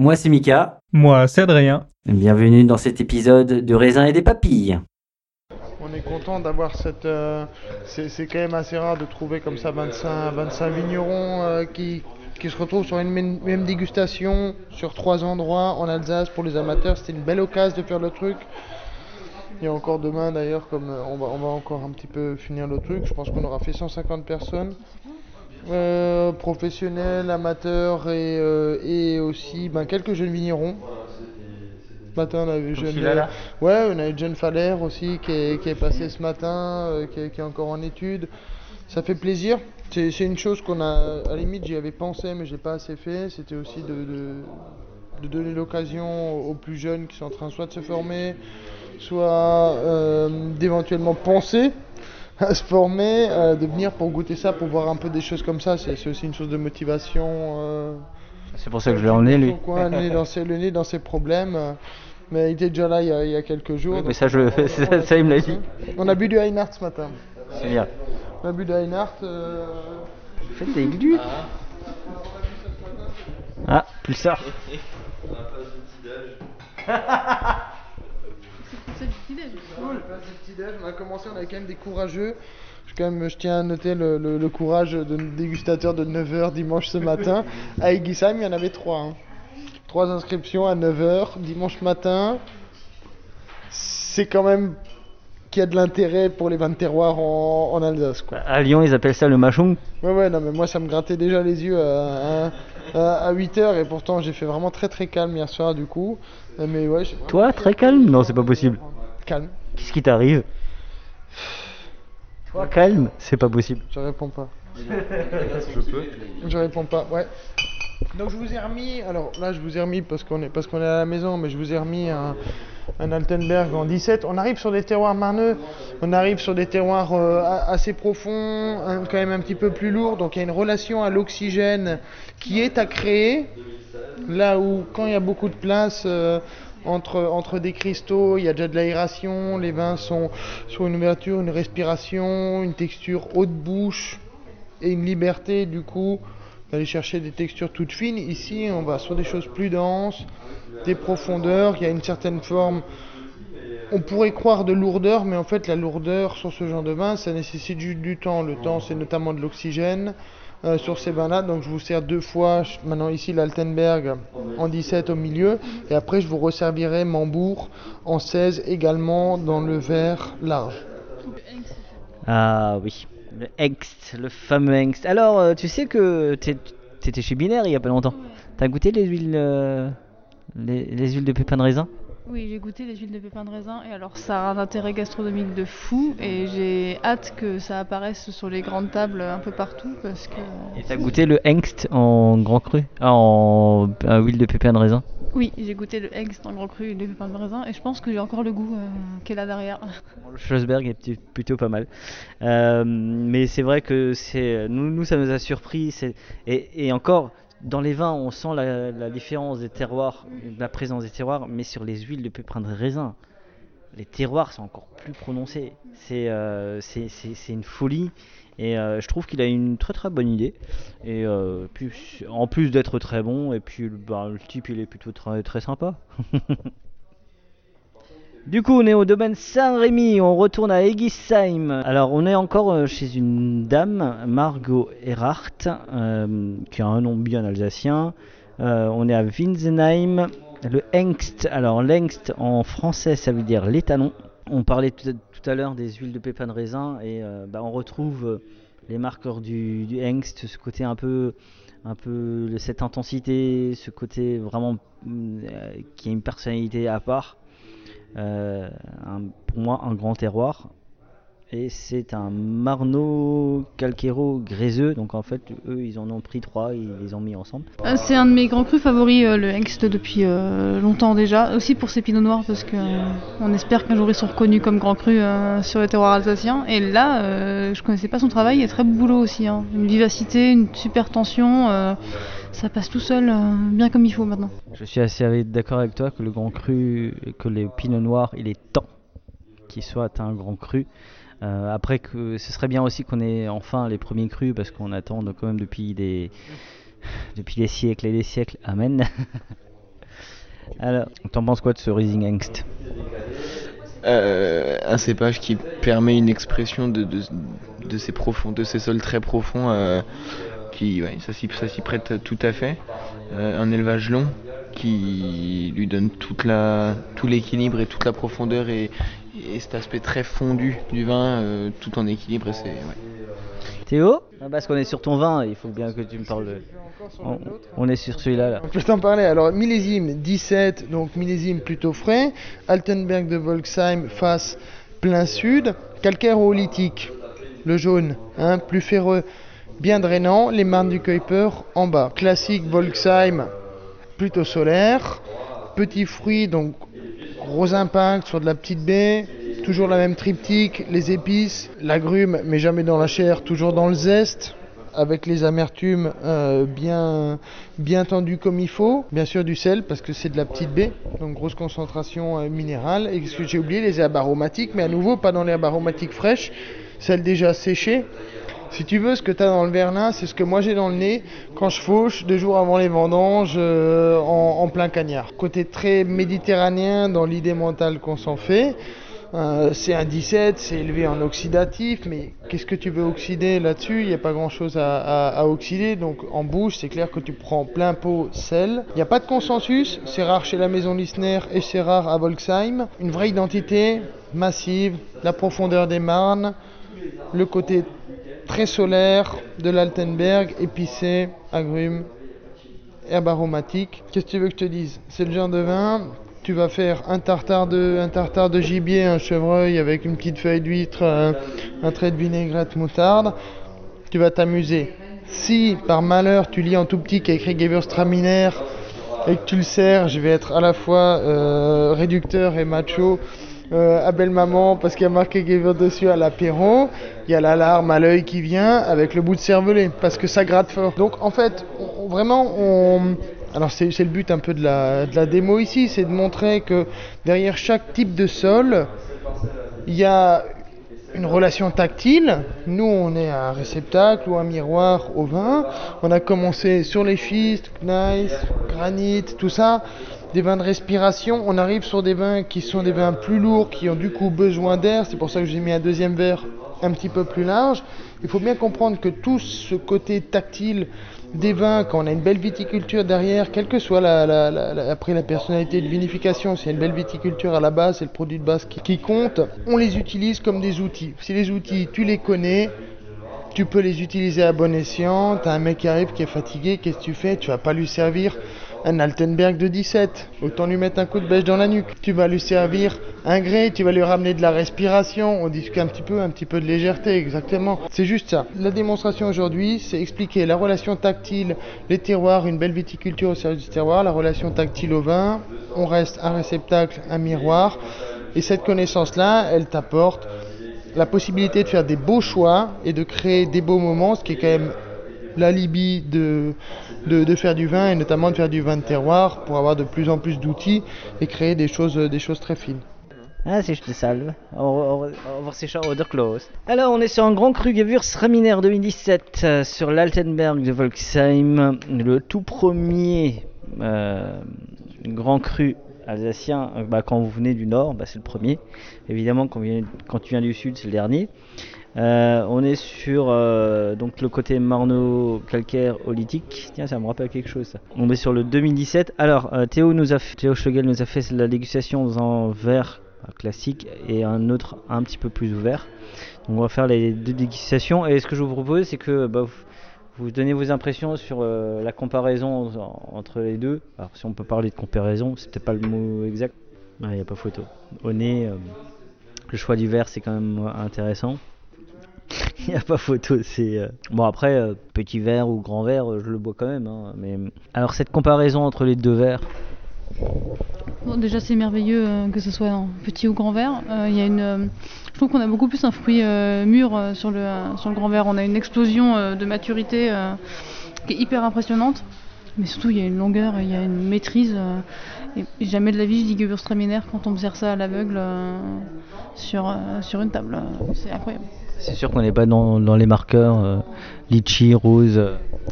Moi c'est Mika, Moi, c'est Adrien. bienvenue dans cet épisode de raisin et des papilles. On est content d'avoir cette. euh, c'est quand même assez rare de trouver comme ça 25, 25 vignerons euh, qui, qui se retrouvent sur une même, même dégustation sur trois endroits en Alsace pour les amateurs. C'était une belle occasion de faire le truc. Il y a encore demain d'ailleurs, comme euh, on va, on va encore un petit peu finir le truc. Je pense qu'on aura fait 150 personnes. Euh, professionnels, amateurs et, euh, et aussi ben, quelques jeunes vignerons. Ce matin, on jeune, Filala. ouais, on a eu John Faller aussi qui est, qui est passé ce matin, euh, qui, est, qui est encore en études. Ça fait plaisir. C'est une chose qu'on a, à la limite, j'y avais pensé, mais j'ai pas assez fait. C'était aussi de, de, de donner l'occasion aux plus jeunes qui sont en train soit de se former, soit euh, d'éventuellement penser à se former, euh, de venir pour goûter ça, pour voir un peu des choses comme ça. C'est aussi une chose de motivation. euh, C'est pour ça que je l'ai emmené lui. coin, le nez dans ses, le nez dans ses problèmes. euh, Mais il était déjà là il y a, il y a quelques jours. Oui, mais ça, je- on- on- ça- on l'a ça, il me l'a dit. On a bu du Einhardt ce matin. C'est bien. On a bu du Einhardt. euh, Faites des glues. Ah, pulsar. Cool, place du On a commencé, on a quand même des courageux. Je, quand même, je tiens à noter le, le- le courage de nos dégustateurs de 9h dimanche ce matin. À Eguisheim, il y en avait 3. Trois inscriptions à 9h dimanche matin. C'est quand même qu'il y a de l'intérêt pour les vins de terroir en, en Alsace. Quoi. À Lyon, ils appellent ça le machon. Ouais, ouais, non, mais moi ça me grattait déjà les yeux à, à, 8h et pourtant j'ai fait vraiment très très calme hier soir du coup. Euh, Mais ouais, Toi, très calme? Non, c'est pas possible. calme. Qu'est-ce qui t'arrive Toi, calme C'est pas possible. Je réponds pas. je peux Je réponds pas, ouais. Donc je vous ai remis, alors là je vous ai remis parce qu'on est, parce qu'on est à la maison, mais je vous ai remis un, un Altenberg en 17. On arrive sur des terroirs marneux, on arrive sur des terroirs euh, assez profonds, un- quand même un petit peu plus lourds, donc il y a une relation à l'oxygène qui est à créer. Là où quand il y a beaucoup de place euh, entre, des cristaux, il y a déjà de l'aération, les vins sont sur une ouverture, une respiration, une texture haute bouche et une liberté du coup d'aller chercher des textures toutes fines. Ici, on va sur des choses plus denses, des profondeurs, il y a une certaine forme. On pourrait croire de lourdeur, mais en fait, la lourdeur sur ce genre de vin, ça nécessite juste du temps. Le temps, c'est notamment de l'oxygène euh, sur ces vins-là. Donc, je vous sers deux fois. Maintenant, ici, l'Altenberg en 17 au milieu. Et après, je vous resservirai Mambourg en 16 également dans le verre large. Ah oui, le Hengst, le fameux Hengst. Alors, euh, tu sais que t'étais chez Binaire il y a pas longtemps T'as goûté les huiles, euh, les, les huiles de pépins de raisin? Oui, j'ai goûté les huiles de pépins de raisin et alors ça a un intérêt gastronomique de fou et j'ai hâte que ça apparaisse sur les grandes tables un peu partout parce que. Et t'as goûté le Hengst en grand cru? Ah, En euh, huile de pépins de raisin? Oui, j'ai goûté le Hengst en grand cru et les pépins de raisin et je pense que j'ai encore le goût euh, qu'elle a derrière. Le Schlossberg est plutôt pas mal. Euh, mais c'est vrai que c'est nous, nous, ça nous a surpris. et encore, dans les vins, on sent la, différence des terroirs, la présence des terroirs, mais sur les huiles de pépins de raisin, les terroirs sont encore plus prononcés. C'est euh, une folie. Et euh, je trouve qu'il a une très très bonne idée. Et euh, en plus d'être très bon, et puis bah, le type il est plutôt très, très sympa. Du coup, on est au domaine Saint-Rémy, on retourne à Egisheim. Alors, on est encore euh, chez une dame, Margot Erhardt, euh, qui a un nom bien alsacien. Euh, on est à Winsenheim, le Hengst. Alors, l'Hengst en français, ça veut dire l'étalon. On parlait tout à, l'heure des huiles de pépins de raisin et bah, on retrouve les marqueurs du, du Hengst, ce côté un peu, un peu cette intensité, ce côté vraiment qui a une personnalité à part. Euh, un- pour moi un grand terroir et c'est un marno calquero gréseux donc en fait eux ils en ont pris trois ils les ont mis ensemble Euh, C'est un de mes grands crus favoris, euh, le Hengst, depuis euh, longtemps déjà. Aussi pour ses pinots noirs, parce que euh, on espère qu'un jour ils sont reconnus comme grands crus sur le terroir alsacien. Et là, je connaissais pas son travail, il est très beau boulot aussi. hein. Une vivacité, une super tension, ça passe tout seul, euh, bien comme il faut maintenant. je suis assez d'accord avec toi que le grand cru que les pinots noirs il est temps qu'il soit un grand cru. Euh, après que ce serait bien aussi qu'on ait enfin les premiers crus parce qu'on attend quand même depuis des depuis des siècles et des siècles. Amen. Alors t'en penses quoi de ce Rising Angst? Euh, un cépage qui permet une expression de, de, de ces profonds, de ces sols très profonds, euh, qui, ouais, ça s'y ça s'y prête tout à fait. Euh, un élevage long qui lui donne toute la, tout l'équilibre et toute la profondeur et, et cet aspect très fondu du vin, euh, tout en équilibre. c'est- ouais. Théo? Ah, Parce qu'on est sur ton vin, il faut bien que tu me parles de... On, on est sur celui-là là. Je vais t'en parler. Alors, millésime 17, donc millésime plutôt frais. Altenberg de Volksheim, face plein sud. Calcaire oolithique, le jaune, hein, plus ferreux, bien drainant. Les marnes du Kuiper en bas. Classique Volksheim, plutôt solaire. Petits fruits, donc gros impact sur de la petite baie. Toujours la même triptyque, les épices, l'agrume, mais jamais dans la chair, toujours dans le zeste avec les amertumes euh, bien, bien tendues comme il faut. Bien sûr du sel parce que c'est de la petite baie, donc grosse concentration euh, minérale. Et ce que j'ai oublié, les herbes aromatiques, mais à nouveau pas dans l'herbe aromatique fraîche, celle déjà séchée. Si tu veux, ce que tu as dans le vernin, c'est ce que moi j'ai dans le nez quand je fauche deux jours avant les vendanges euh, en, plein cagnard. Côté très méditerranéen dans l'idée mentale qu'on s'en fait. Euh, c'est un 17, c'est élevé en oxydatif, mais qu'est-ce que tu veux oxyder là-dessus? Il n'y a pas grand-chose à- à oxyder, donc en bouche, c'est clair que tu prends plein pot sel. Il n'y a pas de consensus, c'est rare chez la maison Lissner et c'est rare à Volksheim. Une vraie identité massive, la profondeur des marnes, le côté très solaire de l'Altenberg, épicé, agrumes, herbe aromatique. Qu'est-ce que tu veux que je te dise? C'est le genre de vin, tu vas faire un tartare de, gibier, un chevreuil avec une petite feuille d'huître, un, un trait de vinaigrette moutarde. Tu vas t'amuser. Si par malheur tu lis en tout petit qu'il y a écrit Gewürztraminer et que tu le sers, je vais être à la fois euh, réducteur et macho. Euh, à belle maman parce qu'il y a marqué Gewürz dessus à l'apéro, il y a l'alarme à l'œil qui vient avec le bout de cervelet parce que ça gratte fort. Donc en fait, vraiment, on, alors c'est le but un peu de la, démo ici, c'est de montrer que derrière chaque type de sol, il y a une relation tactile. Nous, on est un réceptacle ou un miroir au vin. On a commencé sur les schistes, gneiss, granit, tout ça. Des vins de respiration. On arrive sur des vins qui sont des vins plus lourds, qui ont du coup besoin d'air. C'est pour ça que j'ai mis un deuxième verre un petit peu plus large. Il faut bien comprendre que tout ce côté tactile des vins, quand on a une belle viticulture derrière, quelle que soit la, la- après la personnalité de vinification, s'il y a une belle viticulture à la base, c'est le produit de base qui, qui compte, on les utilise comme des outils. Si les outils, tu les connais, tu peux les utiliser à bon escient. T'as un mec qui arrive qui est fatigué, qu'est-ce que tu fais? Tu vas pas lui servir un Altenberg de 17. Autant lui mettre un coup de bêche dans la nuque. Tu vas lui servir un grès, tu vas lui ramener de la respiration. On discute un petit peu, un petit peu de légèreté, exactement. C'est juste ça. La démonstration aujourd'hui, c'est expliquer la relation tactile, les terroirs, une belle viticulture au service du terroir, la relation tactile au vin. On reste un réceptacle, un miroir. Et cette connaissance-là, elle t'apporte la possibilité de faire des beaux choix et de créer des beaux moments, ce qui est quand même l'alibi de, de, de, faire du vin et notamment de faire du vin de terroir pour avoir de plus en plus d'outils et créer des choses, des choses très fines. Ah, c'est je te salve. On va voir ces de close. Alors, on est sur un grand cru Gewürztraminer 2017 euh, sur l'Altenberg de Volksheim, le tout premier euh, grand cru alsacien. Euh, bah, quand vous venez du nord, bah, c'est le premier. Évidemment, quand, quand tu viens du sud, c'est le dernier. Euh, on est sur euh, le côté marno calcaire olytique. Tiens, ça me rappelle quelque chose. On est sur le 2017. Alors Théo nous a Théo Schlegel nous a fait la dégustation dans un verre classique et un autre un petit peu plus ouvert. On va faire les deux dégustations et ce que je vous propose c'est que bah, vous donnez vos impressions sur la comparaison entre les deux. Alors si on peut parler de comparaison, c'est peut-être pas le mot exact. Il n'y a pas photo. Au nez, le choix du verre c'est quand même intéressant. Il n'y a pas photo. C'est euh, bon après euh, petit verre ou grand verre, euh, je le bois quand même. Hein, mais alors cette comparaison entre les deux verres. Déjà c'est merveilleux que ce soit en petit ou grand verre. Il y a une, je trouve qu'on a beaucoup plus un fruit mûr sur le sur le grand verre. On a une explosion de maturité qui est hyper impressionnante. Mais surtout, il y a une longueur, il y a une maîtrise. jamais de la vie, je dis Gewürztraminer quand on me sert ça à l'aveugle sur, sur une table. C'est incroyable. C'est sûr qu'on n'est pas dans, les marqueurs euh, litchi, rose.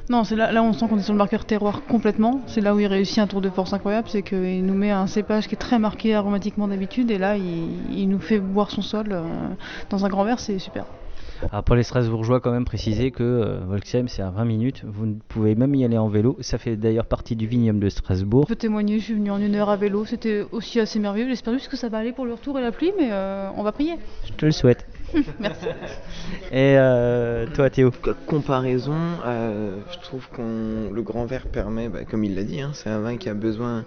Non, c'est là, là on sent qu'on est sur le marqueur terroir complètement. C'est là où il réussit un tour de force incroyable, c'est qu'il nous met un cépage qui est très marqué aromatiquement d'habitude, et là il, nous fait boire son sol euh, dans un grand verre, c'est super. Alors pour les Strasbourgeois, quand même préciser que euh, Volksheim c'est à 20 minutes. Vous pouvez même y aller en vélo. Ça fait d'ailleurs partie du vignoble de Strasbourg. Je peux témoigner, je suis venu en une heure à vélo. C'était aussi assez merveilleux. J'espère juste que ça va aller pour le retour et la pluie, mais on va prier. Je te le souhaite. Merci. Et euh, toi, Théo Comparaison, euh, je trouve que le grand verre permet, bah, comme il l'a dit, hein, c'est un vin qui a besoin,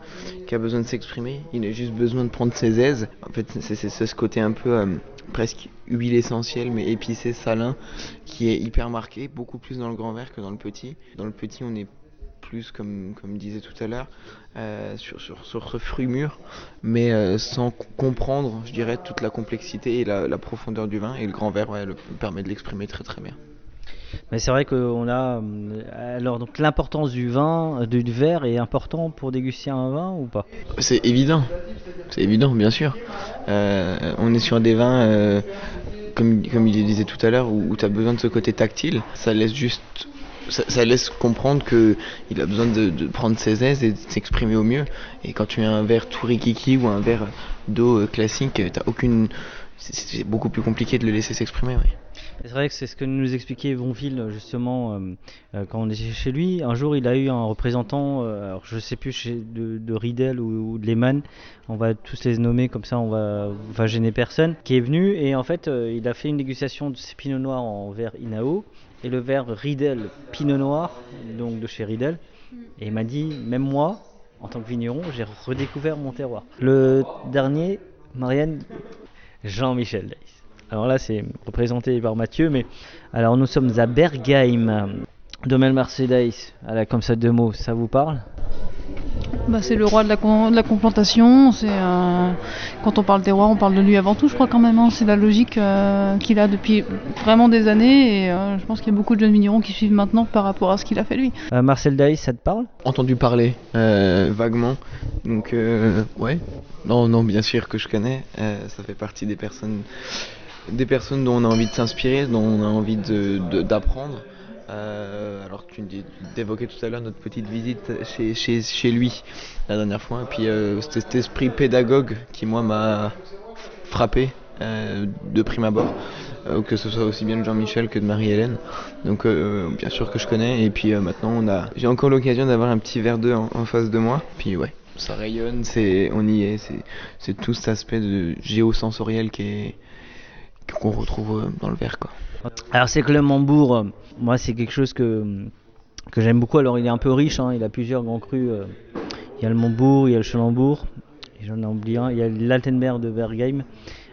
qui a besoin de s'exprimer. Il a juste besoin de prendre ses aises. En fait, c'est ce côté un peu euh, presque huile essentielle, mais épicé, salin, qui est hyper marqué, beaucoup plus dans le grand verre que dans le petit. Dans le petit, on est plus, comme, comme disait tout à l'heure, euh, sur, sur, sur, ce fruit mûr, mais euh, sans comprendre, je dirais, toute la complexité et la, profondeur du vin. Et le grand verre ouais, le, permet de l'exprimer très très bien. Mais c'est vrai qu'on a euh, alors donc l'importance du vin, du verre est important pour déguster un vin ou pas? C'est évident, c'est évident bien sûr. on est sur des vins comme, comme il disait tout à l'heure où, où tu as besoin de ce côté tactile. Ça laisse juste ça, laisse comprendre que il a besoin de, prendre ses aises et de s'exprimer au mieux. Et quand tu as un verre tout rikiki ou un verre d'eau euh, classique, t'as aucune, c'est beaucoup plus compliqué de le laisser s'exprimer. C'est vrai que c'est ce que nous expliquait Vonville justement euh, euh, quand on était chez lui. Un jour, il a eu un représentant, je sais plus de, de Riedel ou, de Lehmann, on va tous les nommer comme ça, on va, va gêner personne, qui est venu et en fait, il a fait une dégustation de ses pinots noirs en verre Inao et le verre Riedel Pinot Noir, donc de chez Riedel. Et il m'a dit, même moi, en tant que vigneron, j'ai redécouvert mon terroir. Le dernier, Marianne, Jean-Michel Deiss. Alors là, c'est représenté par Mathieu, mais alors nous sommes à Bergheim, domaine Mercedes. Alors, comme ça, deux mots, ça vous parle? Bah, c'est le roi de la, de la complantation. C'est euh, quand on parle des rois, on parle de lui avant tout, je crois quand même. Hein. C'est la logique euh, qu'il a depuis vraiment des années, et euh, je pense qu'il y a beaucoup de jeunes vignerons qui suivent maintenant par rapport à ce qu'il a fait lui. Marcel Day, ça te parle? Entendu parler vaguement. Donc ouais. Non, non, bien sûr que je connais. ça fait partie des personnes, des personnes dont on a envie de s'inspirer, dont on a envie d'apprendre. Euh, alors tu évoquais tout à l'heure notre petite visite chez, lui la dernière fois. Et puis euh, cet esprit pédagogue qui moi m'a frappé euh, de prime abord. que ce soit aussi bien de Jean-Michel que de Marie-Hélène. Donc bien sûr que je connais. Et puis maintenant on a j'ai encore l'occasion d'avoir un petit verre d'eux en, face de moi. Puis ouais, ça rayonne, c'est on y est, c'est tout cet aspect de géosensoriel qu'on retrouve dans le verre quoi. Alors c'est que le Mambourg, euh, moi c'est quelque chose que, j'aime beaucoup. Alors il est un peu riche, hein, il a plusieurs grands crus. euh, il y a le Mambourg, il y a le Chelambourg, j'en ai oublié un, il y a l'Altenberg de Bergheim.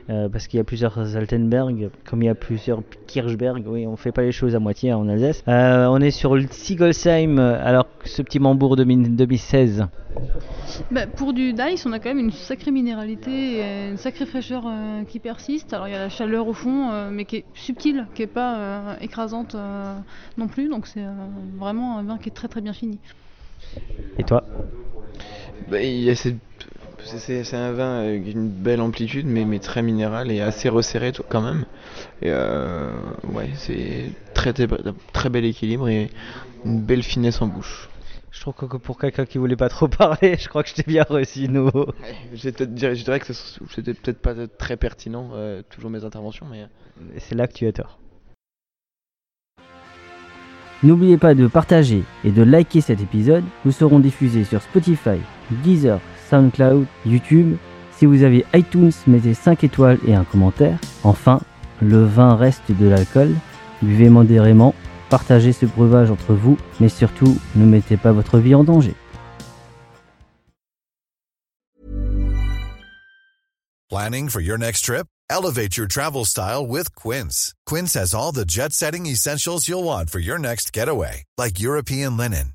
Euh, parce qu'il y a plusieurs Altenberg, comme il y a plusieurs Kirchberg, oui, on fait pas les choses à moitié hein, en Alsace. Euh, on est sur le Sigolsheim, alors que ce petit Mambourg 2000 2016. Bah, pour du Dice, on a quand même une sacrée minéralité et une sacrée fraîcheur euh, qui persiste. Alors il y a la chaleur au fond, euh, mais qui est subtile, qui est pas euh, écrasante euh, non plus. Donc c'est euh, vraiment un vin qui est très très bien fini. Et toi? Bah, il y a cette- c'est- un vin avec une belle amplitude, mais, mais très minéral et assez resserré tout- quand même. Et euh, ouais, c'est très, très, bel équilibre et une belle finesse en bouche. Je trouve que pour quelqu'un qui voulait pas trop parler, je crois que je t'ai bien reçu, nous. Je dire- je dirais que ce- c'était peut-être pas très pertinent, euh, toujours mes interventions, mais. C'est là que tu as tort. N'oubliez pas de partager et de liker cet épisode. Nous serons diffusés sur Spotify, Deezer, SoundCloud, YouTube. Si vous avez iTunes, mettez 5 étoiles et un commentaire. Enfin, le vin reste de l'alcool. Buvez modérément, partagez ce breuvage entre vous, mais surtout, ne mettez pas votre vie en danger. Planning for your next trip? Elevate your travel style with Quince. Quince has all the jet setting essentials you'll want for your next getaway, like European linen,